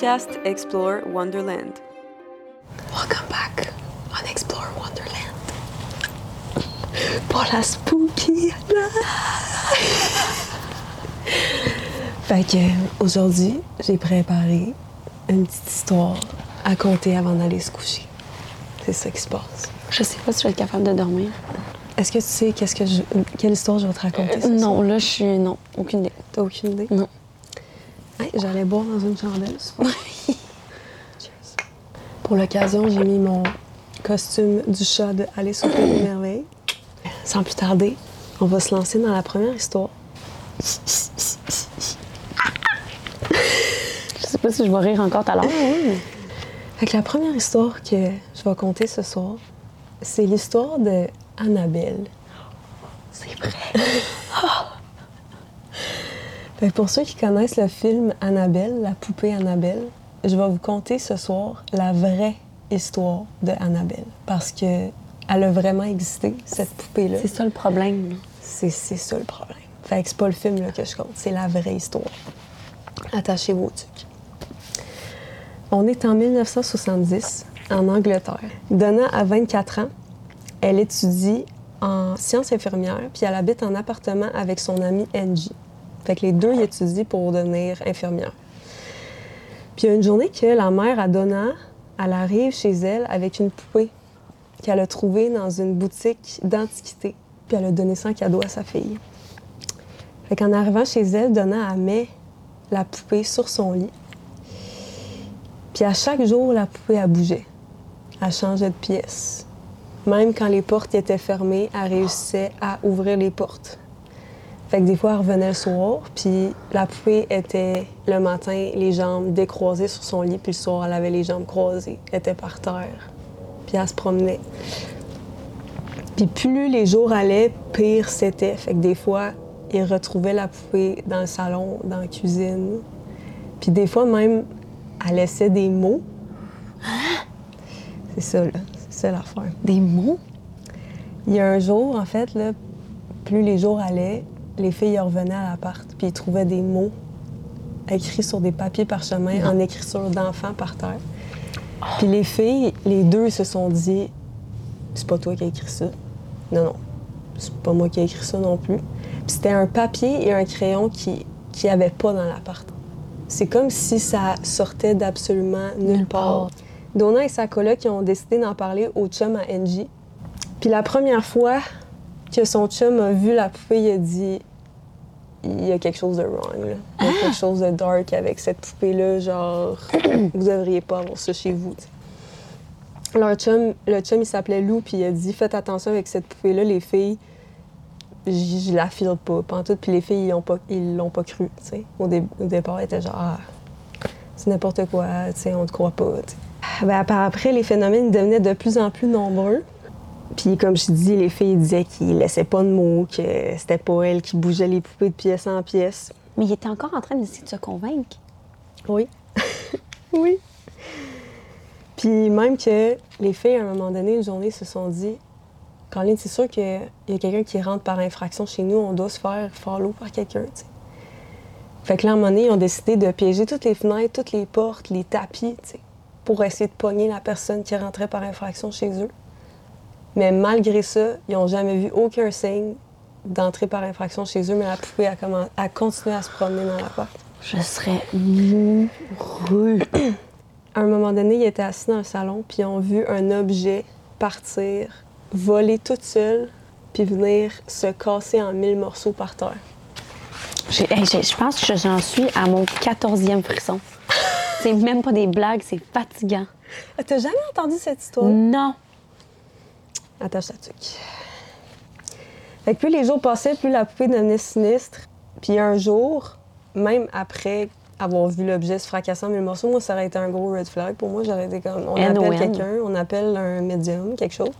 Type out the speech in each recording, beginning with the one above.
podcast Explore Wonderland. Welcome back on Explore Wonderland. Pour la spooky. fait que aujourd'hui, j'ai préparé une petite histoire à compter avant d'aller se coucher. C'est ça qui se passe. Je sais pas si je vais être capable de dormir. Est-ce que tu sais qu'est-ce que je- quelle histoire je vais te raconter? ce non, soir? là, je suis. Non, aucune idée. T'as aucune idée? Non. Hey, J'allais boire dans une chandelle. Cheers. Pour l'occasion, j'ai mis mon costume du chat de Alice au Pays des Merveilles. Sans plus tarder, on va se lancer dans la première histoire. Je sais pas si je vais rire encore tout à l'heure. mais- Fait que la première histoire que je vais compter ce soir, c'est l'histoire de Annabelle. C'est vrai. Fait que pour ceux qui connaissent le film Annabelle, la poupée Annabelle, je vais vous conter ce soir la vraie histoire de Annabelle. Parce que elle a vraiment existé, cette poupée-là. C'est ça le problème. C'est c'est ça le problème. Fait que c'est pas le film là, que je compte, c'est la vraie histoire. Attachez vos trucs. On est en 1970, en Angleterre. Donna a 24 ans. Elle étudie en sciences infirmières, puis elle habite en appartement avec son amie Angie. Fait que les deux ils étudient pour devenir infirmières. Puis il y a une journée que la mère à Donna, elle arrive chez elle avec une poupée qu'elle a trouvée dans une boutique d'antiquité. Puis elle a donné ça en cadeau à sa fille. Fait qu'en arrivant chez elle, Donna elle met la poupée sur son lit. Puis à chaque jour, la poupée a bougé. Elle changeait de pièce. Même quand les portes étaient fermées, elle réussissait à ouvrir les portes. Fait que des fois, elle revenait le soir, puis la poupée était le matin, les jambes décroisées sur son lit, puis le soir, elle avait les jambes croisées. Elle était par terre. Puis elle se promenait. Puis plus les jours allaient, pire c'était. Fait que des fois, il retrouvait la poupée dans le salon, dans la cuisine. Puis des fois même, elle laissait des mots. C'est ça, là. C'est ça l'affaire. Des mots? Il y a un jour, en fait, là, plus les jours allaient, les filles revenaient à l'appart, puis ils trouvaient des mots écrits sur des papiers parchemins en écriture d'enfants par terre. Puis les filles, les deux se sont dit c'est pas toi qui as écrit ça. Non, non. C'est pas moi qui ai écrit ça non plus. Puis c'était un papier et un crayon qui qui avait pas dans l'appart. C'est comme si ça sortait d'absolument nulle, Nulle part. part. Donna et sa coloc ont décidé d'en parler au chum à Angie. Puis la première fois que son chum a vu la poupée, il a dit il y a quelque chose de wrong. là. Il y a quelque chose de dark avec cette poupée-là. Genre, vous devriez pas avoir ça chez vous. Leur chum, le chum, il s'appelait Lou, puis il a dit Faites attention avec cette poupée-là, les filles. Je, la file pas, pantoute. Puis les filles, ils l'ont pas, ils l'ont pas cru. tu sais. Au, dé- au départ, ils étaient genre Ah, c'est n'importe quoi, tu sais, on te croit pas. tu sais. Ben, après, les phénomènes devenaient de plus en plus nombreux. Puis comme je dis, les filles disaient qu'ils laissaient pas de mots, que c'était pas elle qui bougeait les poupées de pièce en pièce. Mais il était encore en train d'essayer de se convaincre. Oui. oui. Puis même que les filles, à un moment donné, une journée, se sont dit Caroline, c'est sûr qu'il y a quelqu'un qui rentre par infraction chez nous, on doit se faire follow par quelqu'un. Fait que là, à un moment donné, ils ont décidé de piéger toutes les fenêtres, toutes les portes, les tapis, pour essayer de pogner la personne qui rentrait par infraction chez eux. Mais malgré ça, ils n'ont jamais vu aucun signe d'entrer par infraction chez eux, mais la poupée a, commen- a continué à se promener dans l'appart. Je serais mourue. À un moment donné, ils étaient assis dans le salon, puis ils ont vu un objet partir, voler toute seule, puis venir se casser en mille morceaux par terre. J'ai- hey, j'ai- je pense que j'en suis à mon 14e frisson. C'est même pas des blagues, c'est fatigant. Ah, T'as jamais entendu cette histoire? Non. Attache ta tuque. Fait que plus les jours passaient, plus la poupée devenait sinistre. Puis un jour, même après avoir vu l'objet se fracasser en mille morceaux, moi, ça aurait été un gros red flag. Pour moi, j'aurais été comme, on appelle quelqu'un, on appelle un médium, quelque chose.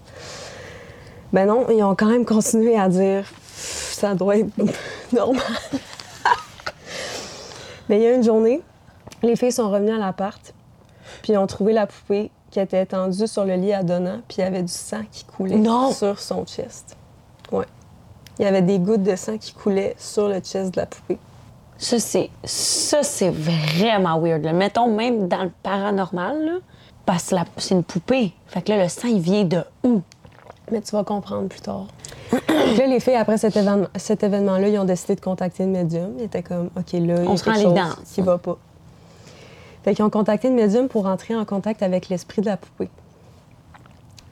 Ben non, ils ont quand même continué à dire, ça doit être normal. Mais il y a une journée, les filles sont revenues à l'appart, puis ils ont trouvé la poupée qui était étendue sur le lit à Donna, puis il y avait du sang qui coulait Non! sur son chest. Ouais. Il y avait des gouttes de sang qui coulaient sur le chest de la poupée. Ça, c'est ça, c'est vraiment weird. là. Mettons, même dans le paranormal, là, parce que c'est une poupée. Fait que là, le sang, il vient de où? Mais tu vas comprendre plus tard. Là, les filles, après cet, événement, cet événement-là, ils ont décidé de contacter le médium. Ils étaient comme, OK, là, il y a quelque chose qui va pas. Fait qu'ils ont contacté le médium pour entrer en contact avec l'esprit de la poupée.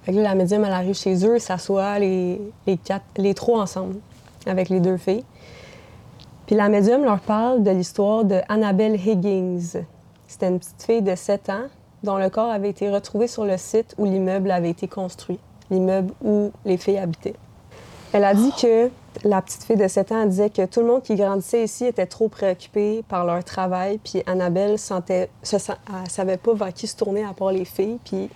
Fait que là, la médium, elle arrive chez eux, s'assoit les, les, trois ensemble, avec les deux filles. Puis la médium leur parle de l'histoire de Annabelle Higgins. C'était une petite fille de 7 ans dont le corps avait été retrouvé sur le site où l'immeuble avait été construit, l'immeuble où les filles habitaient. Elle a dit que la petite fille de 7 ans disait que tout le monde qui grandissait ici était trop préoccupé par leur travail, puis Annabelle sentait, se, savait pas vers qui se tourner à part les filles, puis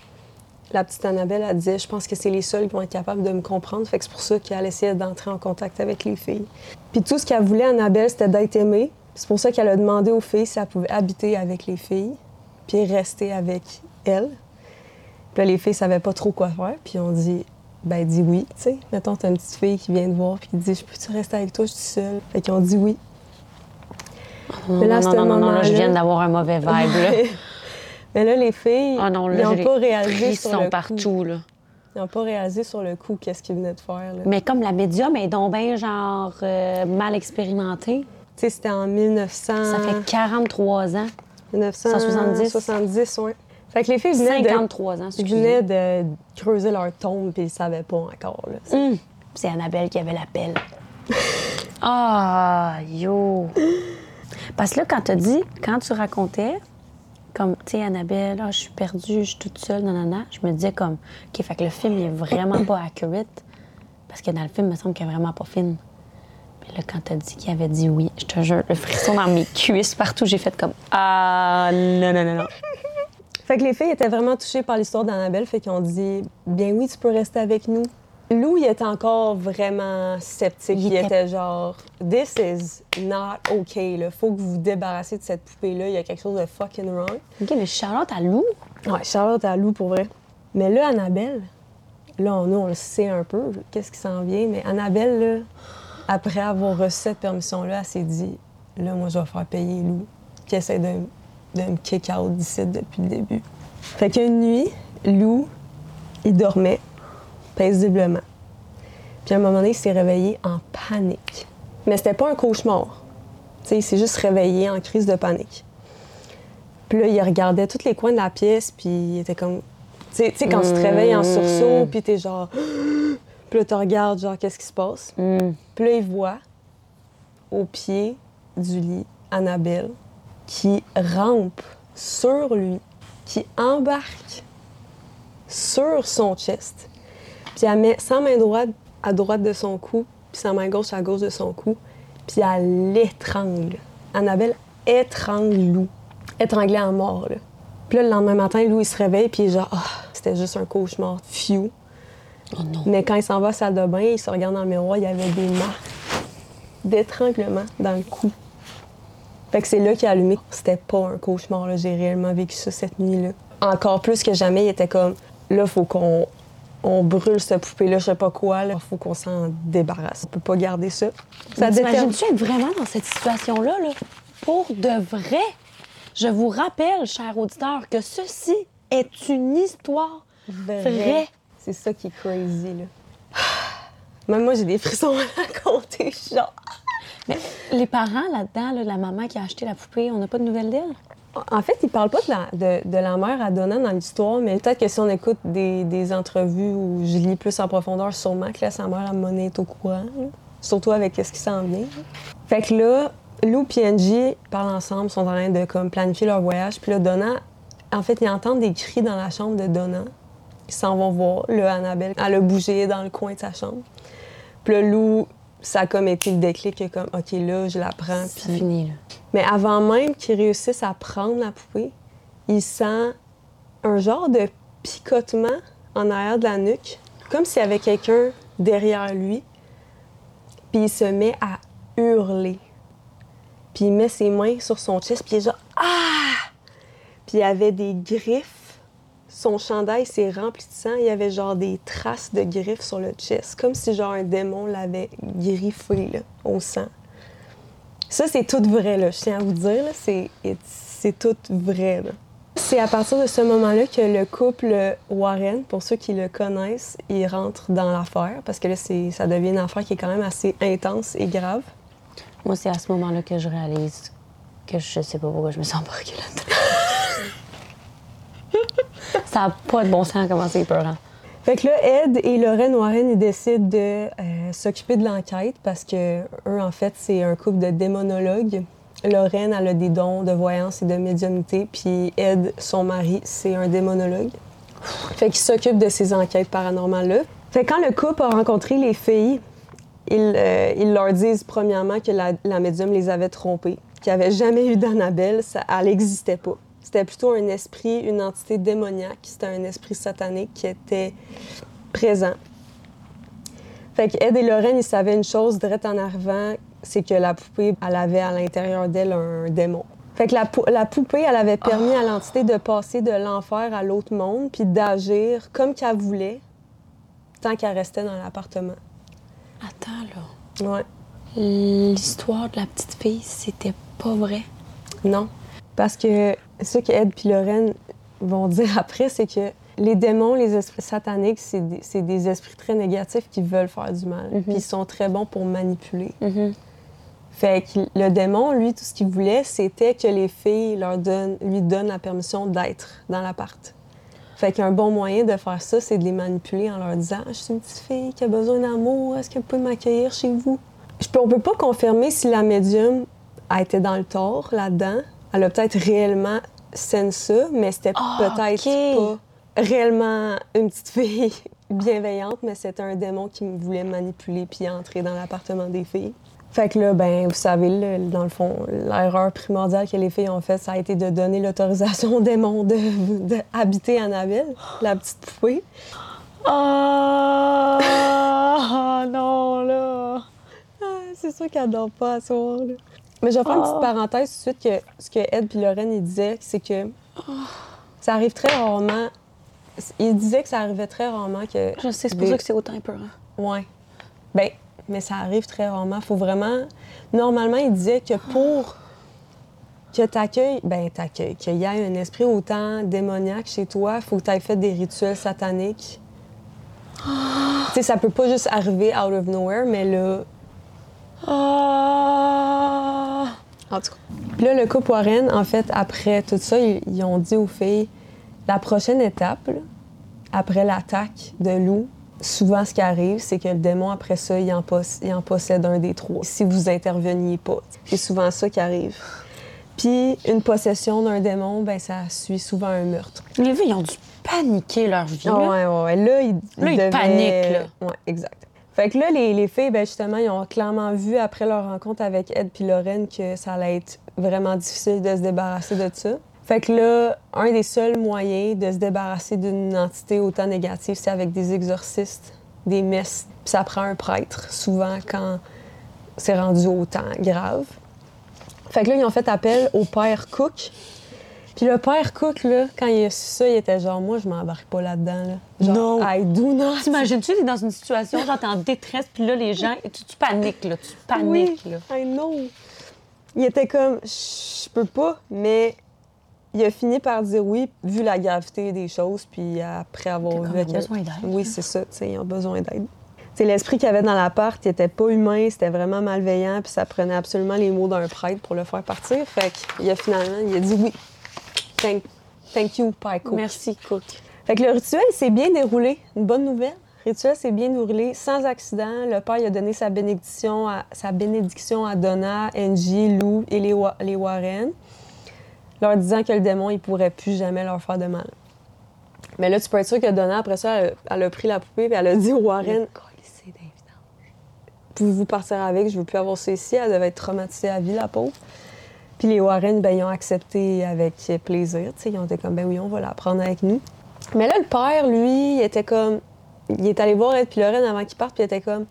la petite Annabelle, elle disait, je pense que c'est les seuls qui vont être capables de me comprendre, que c'est pour ça qu'elle essayait d'entrer en contact avec les filles. Puis tout ce qu'elle voulait, Annabelle, c'était d'être aimée. C'est pour ça qu'elle a demandé aux filles si elle pouvait habiter avec les filles, puis rester avec elles. Puis les filles savaient pas trop quoi faire, puis on dit, ben dis oui, tu sais. Mettons, t'as une petite fille qui vient te voir, puis qui dit, je peux-tu rester avec toi, je suis seule? Fait qu'ils ont dit oui. Non, Mais là, non, non, non, non, là, je viens d'avoir un mauvais vibe, là. Mais là, les filles, non, là, ils n'ont pas réalisé sur le coup. partout, là. Ils n'ont pas réalisé sur le coup qu'est-ce qu'ils venaient de faire. là. Mais comme la médium est donc bien, genre, euh, mal expérimentée, Tu sais, c'était en 1900... ça fait 43 ans. 1970. 70, ouais. Fait que les filles venaient de... 53 ans, Ils excusez. venaient de creuser leur tombe, puis ils savaient pas encore. Là. Hum, C'est Annabelle qui avait la pelle. Ah, yo! Parce que là, quand tu dit, quand tu racontais, comme, tu sais, Annabelle, ah, je suis perdue, je suis toute seule, nanana, je me disais comme, OK, fait que le film, il est vraiment pas accurate. Parce que dans le film, il me semble qu'il est vraiment pas fine. Puis là, quand t'as dit qu'il avait dit oui, je te jure, le frisson dans mes cuisses, partout, j'ai fait comme, ah, non, non, non, non. Fait que les filles étaient vraiment touchées par l'histoire d'Annabelle, fait qu'ils ont dit Bien oui, tu peux rester avec nous. Lou, il était encore vraiment sceptique. Il Il, était- était genre This is not okay. Là. Faut que vous vous débarrassiez de cette poupée-là. Il y a quelque chose de fucking wrong. OK, mais Charlotte à Lou, Ouais, Charlotte à Lou pour vrai. Mais là, Annabelle, là, on, nous, on le sait un peu, qu'est-ce qui s'en vient, mais Annabelle, là, après avoir reçu cette permission-là, elle s'est dit Là, moi, je vais faire payer Lou, qui essaie de, de me kick out d'ici depuis le début. Fait qu'une nuit, Lou, il dormait paisiblement. Puis à un moment donné, il s'est réveillé en panique. Mais c'était pas un cauchemar. Tu sais, il s'est juste réveillé en crise de panique. Puis là, il regardait tous les coins de la pièce, puis il était comme. Tu sais- quand tu te réveilles en sursaut, puis t'es genre. Puis là, tu regardes, genre, qu'est-ce qui se passe? Hum. Puis là, il voit au pied du lit Annabelle qui rampe sur lui, qui embarque sur son chest. Puis elle met sa main droite à droite de son cou, puis sa main gauche à gauche de son cou, puis elle l'étrangle. Annabelle étrangle Lou. Étranglée en mort, là. Puis là, le lendemain matin, Lou, il se réveille, puis il est genre, Ah, c'était juste un cauchemar. Phew. oh non. Mais quand il s'en va à la salle de bain, il se regarde dans le miroir, il y avait des marques d'étranglement dans le cou. Fait que c'est là qu'il a allumé. C'était pas un cauchemar, là. J'ai réellement vécu ça cette nuit-là. Encore plus que jamais, il était comme là, faut qu'on on brûle cette poupée-là, je sais pas quoi, là. Faut qu'on s'en débarrasse. On peut pas garder ça. Ça. T'imagines-tu être vraiment dans cette situation-là, là, pour de vrai? Je vous rappelle, chers auditeurs, que ceci est une histoire vraie. C'est ça qui est crazy, là. Même moi, j'ai des frissons à raconter. Genre. Les parents là-dedans, là, la maman qui a acheté la poupée, on n'a pas de nouvelles d'elle? En fait, il parle pas de la, de, la mère à Donna dans l'histoire, mais peut-être que si on écoute des, entrevues où je lis plus en profondeur, sûrement que là, sa mère, à Monet est au courant. Surtout avec ce qui s'en vient. Fait que là, Lou et Angie parlent ensemble, sont en train de comme, planifier leur voyage. Puis là, Donna, en fait, ils entendent des cris dans la chambre de Donna. Ils s'en vont voir. Là, Annabelle, elle a bougé dans le coin de sa chambre. Puis là, Lou, ça a comme été le déclic, que comme, OK, là, je la prends. C'est puis- fini, là. mais avant même qu'il réussisse à prendre la poupée, il sent un genre de picotement en arrière de la nuque, comme s'il y avait quelqu'un derrière lui. Puis il se met à hurler. Puis il met ses mains sur son chest, puis il est genre Ah! Puis il y avait des griffes. Son chandail s'est rempli de sang. Il y avait genre des traces de griffes sur le chest, comme si genre un démon l'avait griffé là, au sang. Ça, c'est tout vrai, là. Je tiens à vous dire, là, c'est, c'est tout vrai, là. C'est à partir de ce moment-là que le couple Warren, pour ceux qui le connaissent, il rentre dans l'affaire, parce que là, c'est, ça devient une affaire qui est quand même assez intense et grave. Moi, c'est à ce moment-là que je réalise que je sais pas pourquoi je me sens embarquée là-dedans. ça n'a pas de bon sens à commencer épeurant. Fait que là, Ed et Lorraine Warren, ils décident de euh, s'occuper de l'enquête parce que eux, en fait, c'est un couple de démonologues. Lorraine, elle a des dons de voyance et de médiumnité, puis Ed, son mari, c'est un démonologue. Fait qu'ils s'occupent de ces enquêtes paranormales-là. Fait que quand le couple a rencontré les filles, ils, euh, ils leur disent premièrement que la, la médium les avait trompées, qu'il n'y avait jamais eu d'Annabelle, ça, elle n'existait pas. C'était plutôt un esprit, une entité démoniaque, c'était un esprit satanique qui était présent. Fait que Ed et Lorraine, ils savaient une chose direct en arrivant, c'est que la poupée, elle avait à l'intérieur d'elle un démon. Fait que la, la poupée, elle avait permis à l'entité de passer de l'enfer à l'autre monde, puis d'agir comme qu'elle voulait, tant qu'elle restait dans l'appartement. Attends, là. Ouais. L'histoire de la petite fille, c'était pas vrai? Non. Parce que ce que Ed puis Lorraine vont dire après, c'est que les démons, les esprits sataniques, c'est des, esprits très négatifs qui veulent faire du mal. Puis ils sont très bons pour manipuler. Fait que le démon, lui, tout ce qu'il voulait, c'était que les filles leur donnent, lui donnent la permission d'être dans l'appart. Fait qu'un bon moyen de faire ça, c'est de les manipuler en leur disant Je suis une petite fille qui a besoin d'amour, est-ce que vous pouvez m'accueillir chez vous? Je peux, on peut pas confirmer si la médium a été dans le tort là-dedans. Elle a peut-être réellement scène ça, mais c'était Ah, peut-être pas réellement une petite fille bienveillante, mais c'était un démon qui me voulait manipuler puis entrer dans l'appartement des filles. Fait que là, ben, vous savez, là, dans le fond, l'erreur primordiale que les filles ont faite, ça a été de donner l'autorisation au démon de, de habiter Annabelle, la petite poupée. Ah non, là. Ah, c'est sûr qu'elle dort pas à soir. Là. Mais je vais faire une petite parenthèse tout de suite que ce que Ed puis Lorraine ils disaient, c'est que ça arrive très rarement. Ils disaient que ça arrivait très rarement que. Je sais, c'est pour des- ça que c'est autant épeurant. Ouais. Ben, mais ça arrive très rarement. Faut vraiment. Normalement, il disait que pour que t'accueilles, ben t'accueilles, qu'il y ait un esprit autant démoniaque chez toi, faut que tu aies fait des rituels sataniques. tu sais, ça peut pas juste arriver out of nowhere, mais là. Ah. En tout cas. Puis là, le couple Warren, en fait, après tout ça, ils, ils ont dit aux filles la prochaine étape, là, après l'attaque de loup, souvent ce qui arrive, c'est que le démon, après ça, il en, poss- il en possède un des trois, si vous interveniez pas. C'est souvent ça qui arrive. Puis une possession d'un démon, ben ça suit souvent un meurtre. Les filles, ils ont dû paniquer leur vie. Ah là. ouais, ouais, ouais. Là, ils, Là, ils devaient- paniquent, là. Ouais, exact. Fait que là, les, les filles, ben justement, ils ont clairement vu après leur rencontre avec Ed puis Lorraine que ça allait être vraiment difficile de se débarrasser de ça. Fait que là, un des seuls moyens de se débarrasser d'une entité autant négative, c'est avec des exorcistes, des messes. Puis ça prend un prêtre, souvent quand c'est rendu autant grave. Fait que là, ils ont fait appel au père Cook. Puis le père Cook, là, quand il a su ça, il était genre, moi, je m'embarque pas là-dedans. Là. Genre, Non. I do not. T'imagines-tu, t'es dans une situation, genre, t'es en détresse, puis là, les gens, tu, tu paniques, là. Tu paniques, Oui, là. I know. Il était comme, je peux pas, mais il a fini par dire oui, vu la gravité des choses, puis après avoir vu ils ont besoin d'aide. Oui, c'est ça, tu sais, ils ont besoin d'aide. Sais, l'esprit qu'il y avait dans l'appart, il était pas humain, c'était vraiment malveillant, puis ça prenait absolument les mots d'un prêtre pour le faire partir. Fait qu'il a finalement, il a dit oui. Thank, thank you, Cook. Merci, Cook. Fait que le rituel s'est bien déroulé. Une bonne nouvelle. Le rituel s'est bien déroulé sans accident. Le père il a donné sa bénédiction à, sa bénédiction à Donna, Angie, Lou et les, Wa- les Warren, leur disant que le démon il pourrait plus jamais leur faire de mal. Mais là, tu peux être sûr que Donna, après ça, elle, a- elle a pris la poupée et elle a dit aux Warren Pouvez-vous partir avec? Je veux plus avoir ça ici. Elle devait être traumatisée à vie, la pauvre. Puis les Warren, ben, ils ont accepté avec plaisir. Ils ont été comme, ben oui, on va la prendre avec nous. Mais là, le père, lui, il était comme. Il est allé voir Ed puis Lorraine avant qu'ils partent, puis il était comme.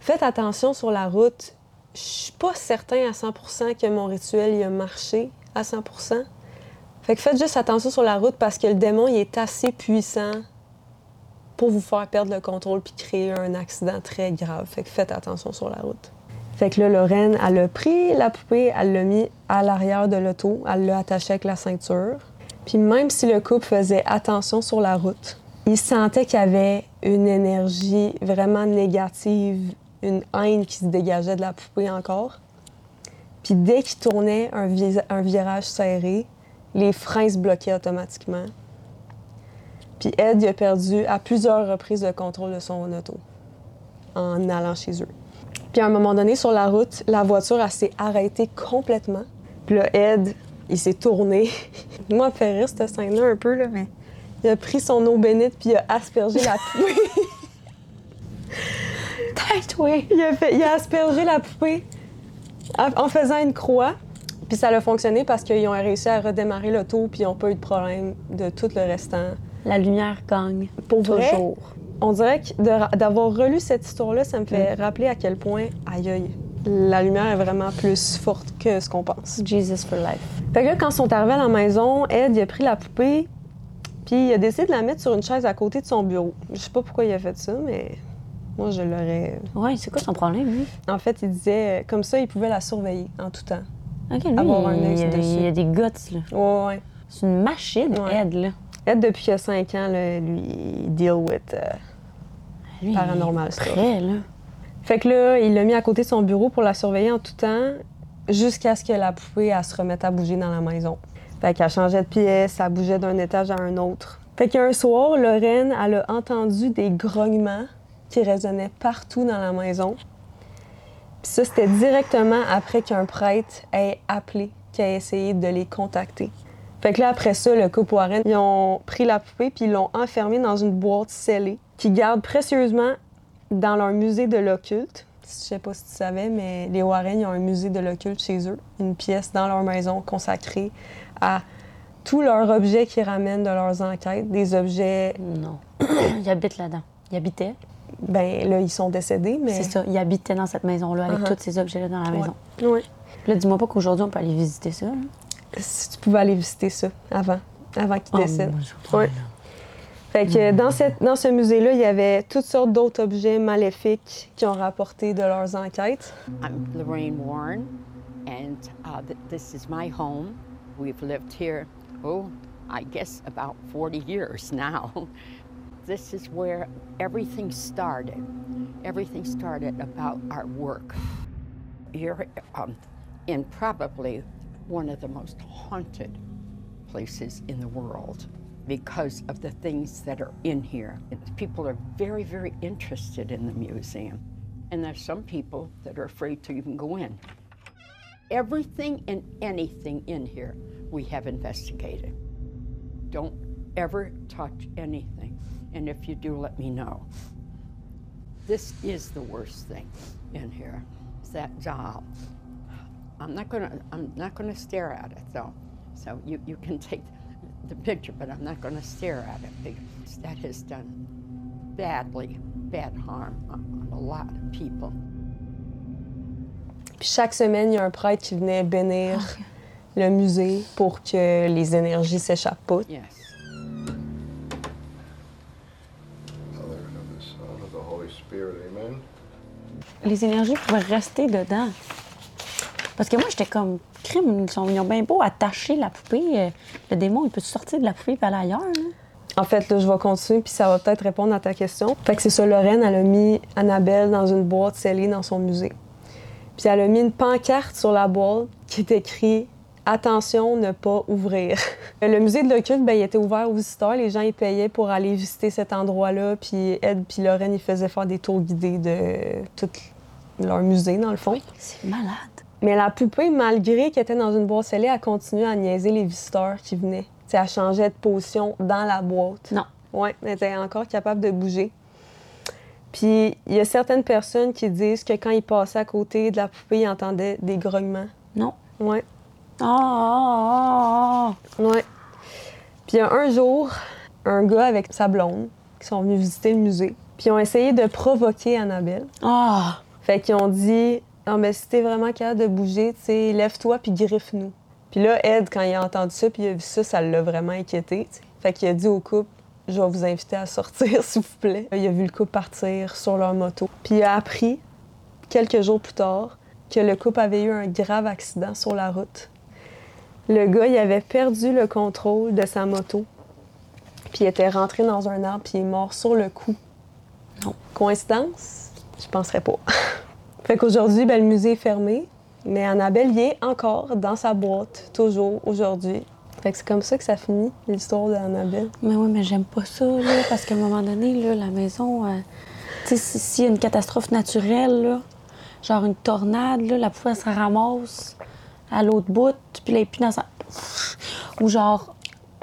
Faites attention sur la route. Je suis pas certain à 100% que mon rituel a marché à 100 Fait que faites juste attention sur la route parce que le démon, il est assez puissant pour vous faire perdre le contrôle puis créer un accident très grave. Fait que faites attention sur la route. Fait que là, Lorraine, elle a pris la poupée, elle l'a mis à l'arrière de l'auto, elle l'a attachée avec la ceinture. Puis même si le couple faisait attention sur la route, il sentait qu'il y avait une énergie vraiment négative, une haine qui se dégageait de la poupée encore. Puis dès qu'il tournait un, vi- un virage serré, les freins se bloquaient automatiquement. Puis Ed a perdu à plusieurs reprises le contrôle de son auto en allant chez eux. Puis à un moment donné, sur la route, la voiture, elle s'est arrêtée complètement. Puis là, Ed, il s'est tourné. Moi, fait rire cette scène-là un peu, là, mais il a pris son eau bénite puis il a aspergé la poupée. Tête, oui. il, a fait- il a aspergé la poupée en faisant une croix. Puis ça a fonctionné parce qu'ils ont réussi à redémarrer l'auto puis ils n'ont pas eu de problème de tout le restant. La lumière gagne. Pour vrai, Toujours. On dirait que de- d'avoir relu cette histoire-là, ça me fait rappeler à quel point, aïe aïe, la lumière est vraiment plus forte que ce qu'on pense. Jesus for life. Fait que là, quand ils sont arrivés à la maison, Ed, il a pris la poupée, puis il a décidé de la mettre sur une chaise à côté de son bureau. Je sais pas pourquoi il a fait ça, mais moi, je l'aurais... Ouais, c'est quoi son problème, lui? En fait, il disait, euh, comme ça, il pouvait la surveiller en tout temps. Ok, lui, Avoir un il, y a- dessus. il y a des guts, là. Ouais, ouais. C'est une machine, Ouais. Ed, là. Ed, depuis qu'il a 5 ans, là, lui, il deal with... euh, Lui, Paranormal il est prêt, là. Fait que là, il l'a mis à côté de son bureau pour la surveiller en tout temps, jusqu'à ce que la poupée elle, se remette à bouger dans la maison. Fait qu'elle changeait de pièce, elle bougeait d'un étage à un autre. Fait qu'un soir, Lorraine, elle a entendu des grognements qui résonnaient partout dans la maison. Puis ça, c'était directement après qu'un prêtre ait appelé, qui a essayé de les contacter. Fait que là, après ça, le couple Warren, ils ont pris la poupée puis ils l'ont enfermée dans une boîte scellée qu'ils gardent précieusement dans leur musée de l'occulte. Je sais pas si tu savais, mais les Warren, ils ont un musée de l'occulte chez eux. Une pièce dans leur maison consacrée à tous leurs objets qui ramènent de leurs enquêtes. Des objets, Non. il habite là-dedans. Il habitait. ben là, ils sont décédés, mais... C'est ça. Il habitait dans cette maison-là avec Uh-huh. tous ces objets-là dans la Ouais. maison. Ouais. Là, dis-moi pas qu'aujourd'hui, on peut aller visiter ça. là. Si tu pouvais aller visiter ça avant, avant qu'ils Oh, décèdent. Ouais. Fait que dans, cette, dans ce musée-là, il y avait toutes sortes d'autres objets maléfiques qui ont rapporté de leurs enquêtes. I'm Lorraine Warren, and uh, th- this is my home. We've lived here, oh, I guess about 40 years now. this is where everything started. Everything started about our work. You're um, in probably one of the most haunted places in the world because of the things that are in here. People are very, very interested in the museum. And there's some people that are afraid to even go in. Everything and anything in here we have investigated. Don't ever touch anything. And if you do, let me know. This is the worst thing in here. Is that doll. I'm not gonna I'm not gonna stare at it though. So you, you can take the picture, but I'm not gonna stare at it because that has done badly, bad harm on, on a lot of people. Puis chaque semaine, il y a un prêtre qui venait bénir le musée pour que les énergies s'échappent pas. Yes. Father, and of the Son, of the Holy Spirit, amen. Les énergies pouvaient rester dedans. Parce que moi, j'étais comme, crime, ils, sont, ils ont bien beau attacher la poupée. euh, Le démon, il peut sortir de la poupée et aller ailleurs. là. En fait, là, je vais continuer, puis ça va peut-être répondre à ta question. Fait que c'est ça, Lorraine, elle a mis Annabelle dans une boîte scellée dans son musée. Puis elle a mis une pancarte sur la boîte qui est écrit Attention, ne pas ouvrir. Le musée de l'occulte, ben, il était ouvert aux visiteurs. Les gens, ils payaient pour aller visiter cet endroit-là. Puis Ed puis Lorraine, ils faisaient faire des tours guidés de tout leur musée, dans le fond. C'est malade. Mais la poupée, malgré qu'elle était dans une boîte scellée, elle continuait à niaiser les visiteurs qui venaient. T'sais, elle changeait de position dans la boîte. Non. Oui, elle était encore capable de bouger. Puis il y a certaines personnes qui disent que quand ils passaient à côté de la poupée, ils entendaient des grognements. Non. Oui, Ah, ah, ah, oui. Puis un jour, un gars avec sa blonde qui sont venus visiter le musée. Puis ils ont essayé de provoquer Annabelle. ah. Ah. Fait qu'ils ont dit Ah, mais si t'es vraiment capable de bouger, tu sais, lève-toi puis griffe-nous. Puis là, Ed, quand il a entendu ça puis il a vu ça, ça l'a vraiment inquiété. tu sais. Fait qu'il a dit au couple Je vais vous inviter à sortir, s'il vous plaît. Il a vu le couple partir sur leur moto. Puis il a appris, quelques jours plus tard, que le couple avait eu un grave accident sur la route. Le gars, il avait perdu le contrôle de sa moto, puis il était rentré dans un arbre, puis il est mort sur le coup. Non. Coïncidence? Je penserais pas. fait qu'aujourd'hui, ben, le musée est fermé, mais Annabelle y est encore dans sa boîte, toujours aujourd'hui. Fait que c'est comme ça que ça finit, l'histoire d'Annabelle. Mais oui, mais j'aime pas ça, là, parce qu'à un moment donné, là, la maison, euh, tu sais, si- s'il y a une catastrophe naturelle, là, genre une tornade, là, la poupée, elle se ramasse à l'autre bout, puis plus dans sa... Ou genre,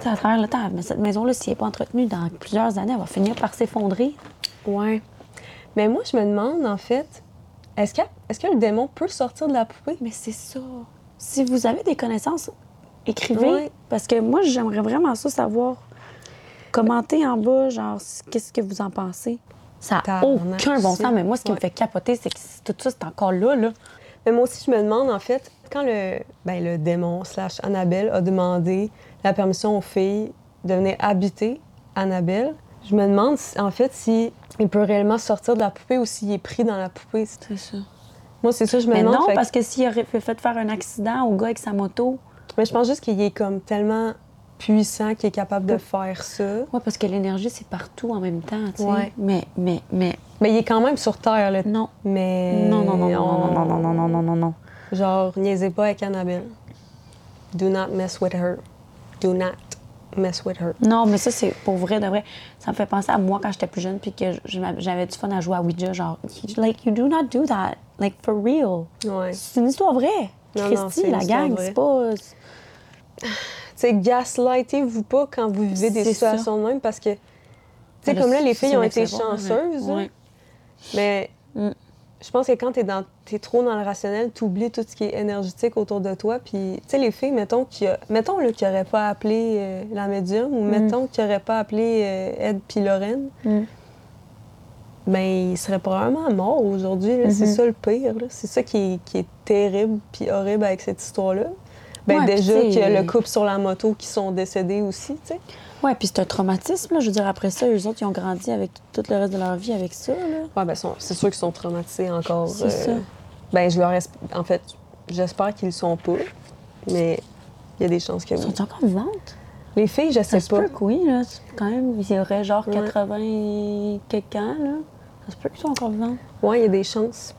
à travers le temps, mais cette maison-là, si elle n'est pas entretenue dans plusieurs années, elle va finir par s'effondrer. Ouais. Mais moi, je me demande, en fait, est-ce que, est que le démon peut sortir de la poupée? Mais c'est ça. Si vous avez des connaissances, écrivez. Parce que moi, j'aimerais vraiment ça savoir. Commentez en bas, genre, qu'est-ce que vous en pensez. Ça n'a aucun bon sens, mais moi, ce qui me fait capoter, c'est que tout ça, c'est encore là, là. Mais moi aussi, je me demande, en fait, quand le, ben, le démon slash Annabelle a demandé la permission aux filles de venir habiter Annabelle, je me demande, en fait, si il peut réellement sortir de la poupée ou s'il est pris dans la poupée. C'est ça. Moi, c'est ça, que je me Mais demande. non, fait que- parce que s'il aurait fait faire un accident au gars avec sa moto, Mais je pense juste qu'il est comme tellement puissant qu'il est capable de faire ça. ouais, parce que l'énergie, c'est partout en même temps, tu sais. Ouais. Mais, mais, mais, Mais il est quand même sur Terre, là. non. Mais. Non, non, non, non, on- non, non, non, non, non, non, non, non. Genre, niaisez pas avec Annabelle. Do not mess with her. Do not mess with her. Non, mais ça, c'est pour vrai, de vrai. Ça me fait penser à moi quand j'étais plus jeune, puis que j'avais du fun à jouer à Ouija. Genre, like, you do not do that. Like, for real. Ouais. C'est une histoire vraie. Non, Christy, la gang, c'est pas. Tu sais, gaslightez-vous pas quand vous vivez des situations de même parce que, tu sais, comme là, les filles ont été excellent, chanceuses, mais- là. ouais. mais Mm. Je pense que quand t'es dans t'es trop dans le rationnel, t'oublies tout ce qui est énergétique autour de toi. Puis, tu sais, les filles, mettons a- mettons là, qu'ils n'auraient pas appelé euh, la médium ou mettons qu'ils n'auraient pas appelé euh, Ed puis Lorraine, Mm. ben ils seraient probablement morts aujourd'hui. C'est Mhm. ça le pire. C'est ça qui est, qui est terrible puis horrible avec cette histoire-là. Ben Ouais, déjà qu'il y a le couple sur la moto qui sont décédés aussi, tu sais. Ouais, puis c'est un traumatisme, là. Je veux dire, après ça, eux autres, ils ont grandi avec tout le reste de leur vie avec ça, ben sont- c'est sûr qu'ils sont traumatisés encore. C'est ça. Ben je leur en fait, j'espère qu'ils le sont pas, mais il y a des chances que Ils oui. sont encore vivantes? Les filles, je sais Ça se pas. peut que oui, là. Quand même, il y aurait genre Ouais. 80 et quelques ans, là. Ça se peut qu'ils soient encore vivants. Ouais, il y a des chances.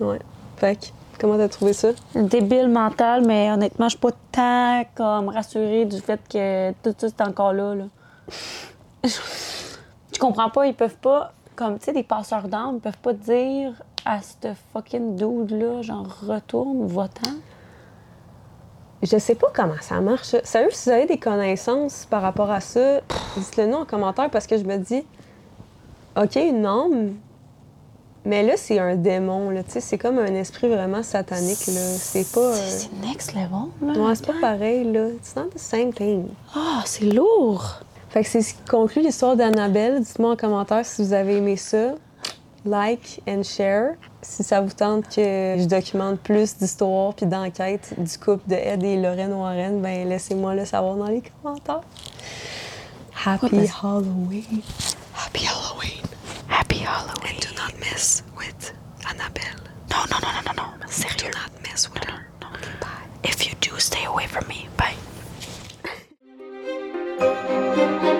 Ouais. Fait que, comment t'as trouvé ça? Débile mental, mais honnêtement, je suis pas tant comme rassurée du fait que tout ça, c'est encore là, là. Je comprends pas, ils peuvent pas, comme, tu sais, des passeurs d'armes, ils peuvent pas dire à ce fucking dude-là, genre, retourne, va-t'en. Je sais pas comment ça marche. Sérieux, si vous avez des connaissances par rapport à ça, dites-le nous en commentaire parce que je me dis, OK, une âme, mais là, c'est un démon, là. Tu sais, c'est comme un esprit vraiment satanique, là. C'est pas. euh, C'est next level, là. Ouais, c'est pas pareil, là. It's not the same thing. Ah, c'est lourd! Fait que c'est ce qui conclut l'histoire d'Annabelle. Dites-moi en commentaire si vous avez aimé ça. Like and share. Si ça vous tente que je documente plus d'histoires puis d'enquêtes du couple de Ed et Lorraine Warren, ben laissez-moi le savoir dans les commentaires. Happy Halloween. Happy Halloween. Happy Halloween. And do not mess with Annabelle. No, no, no, no, no, no. Do not mess with no, her. No, no. Okay, bye. If you do, stay away from me. Bye.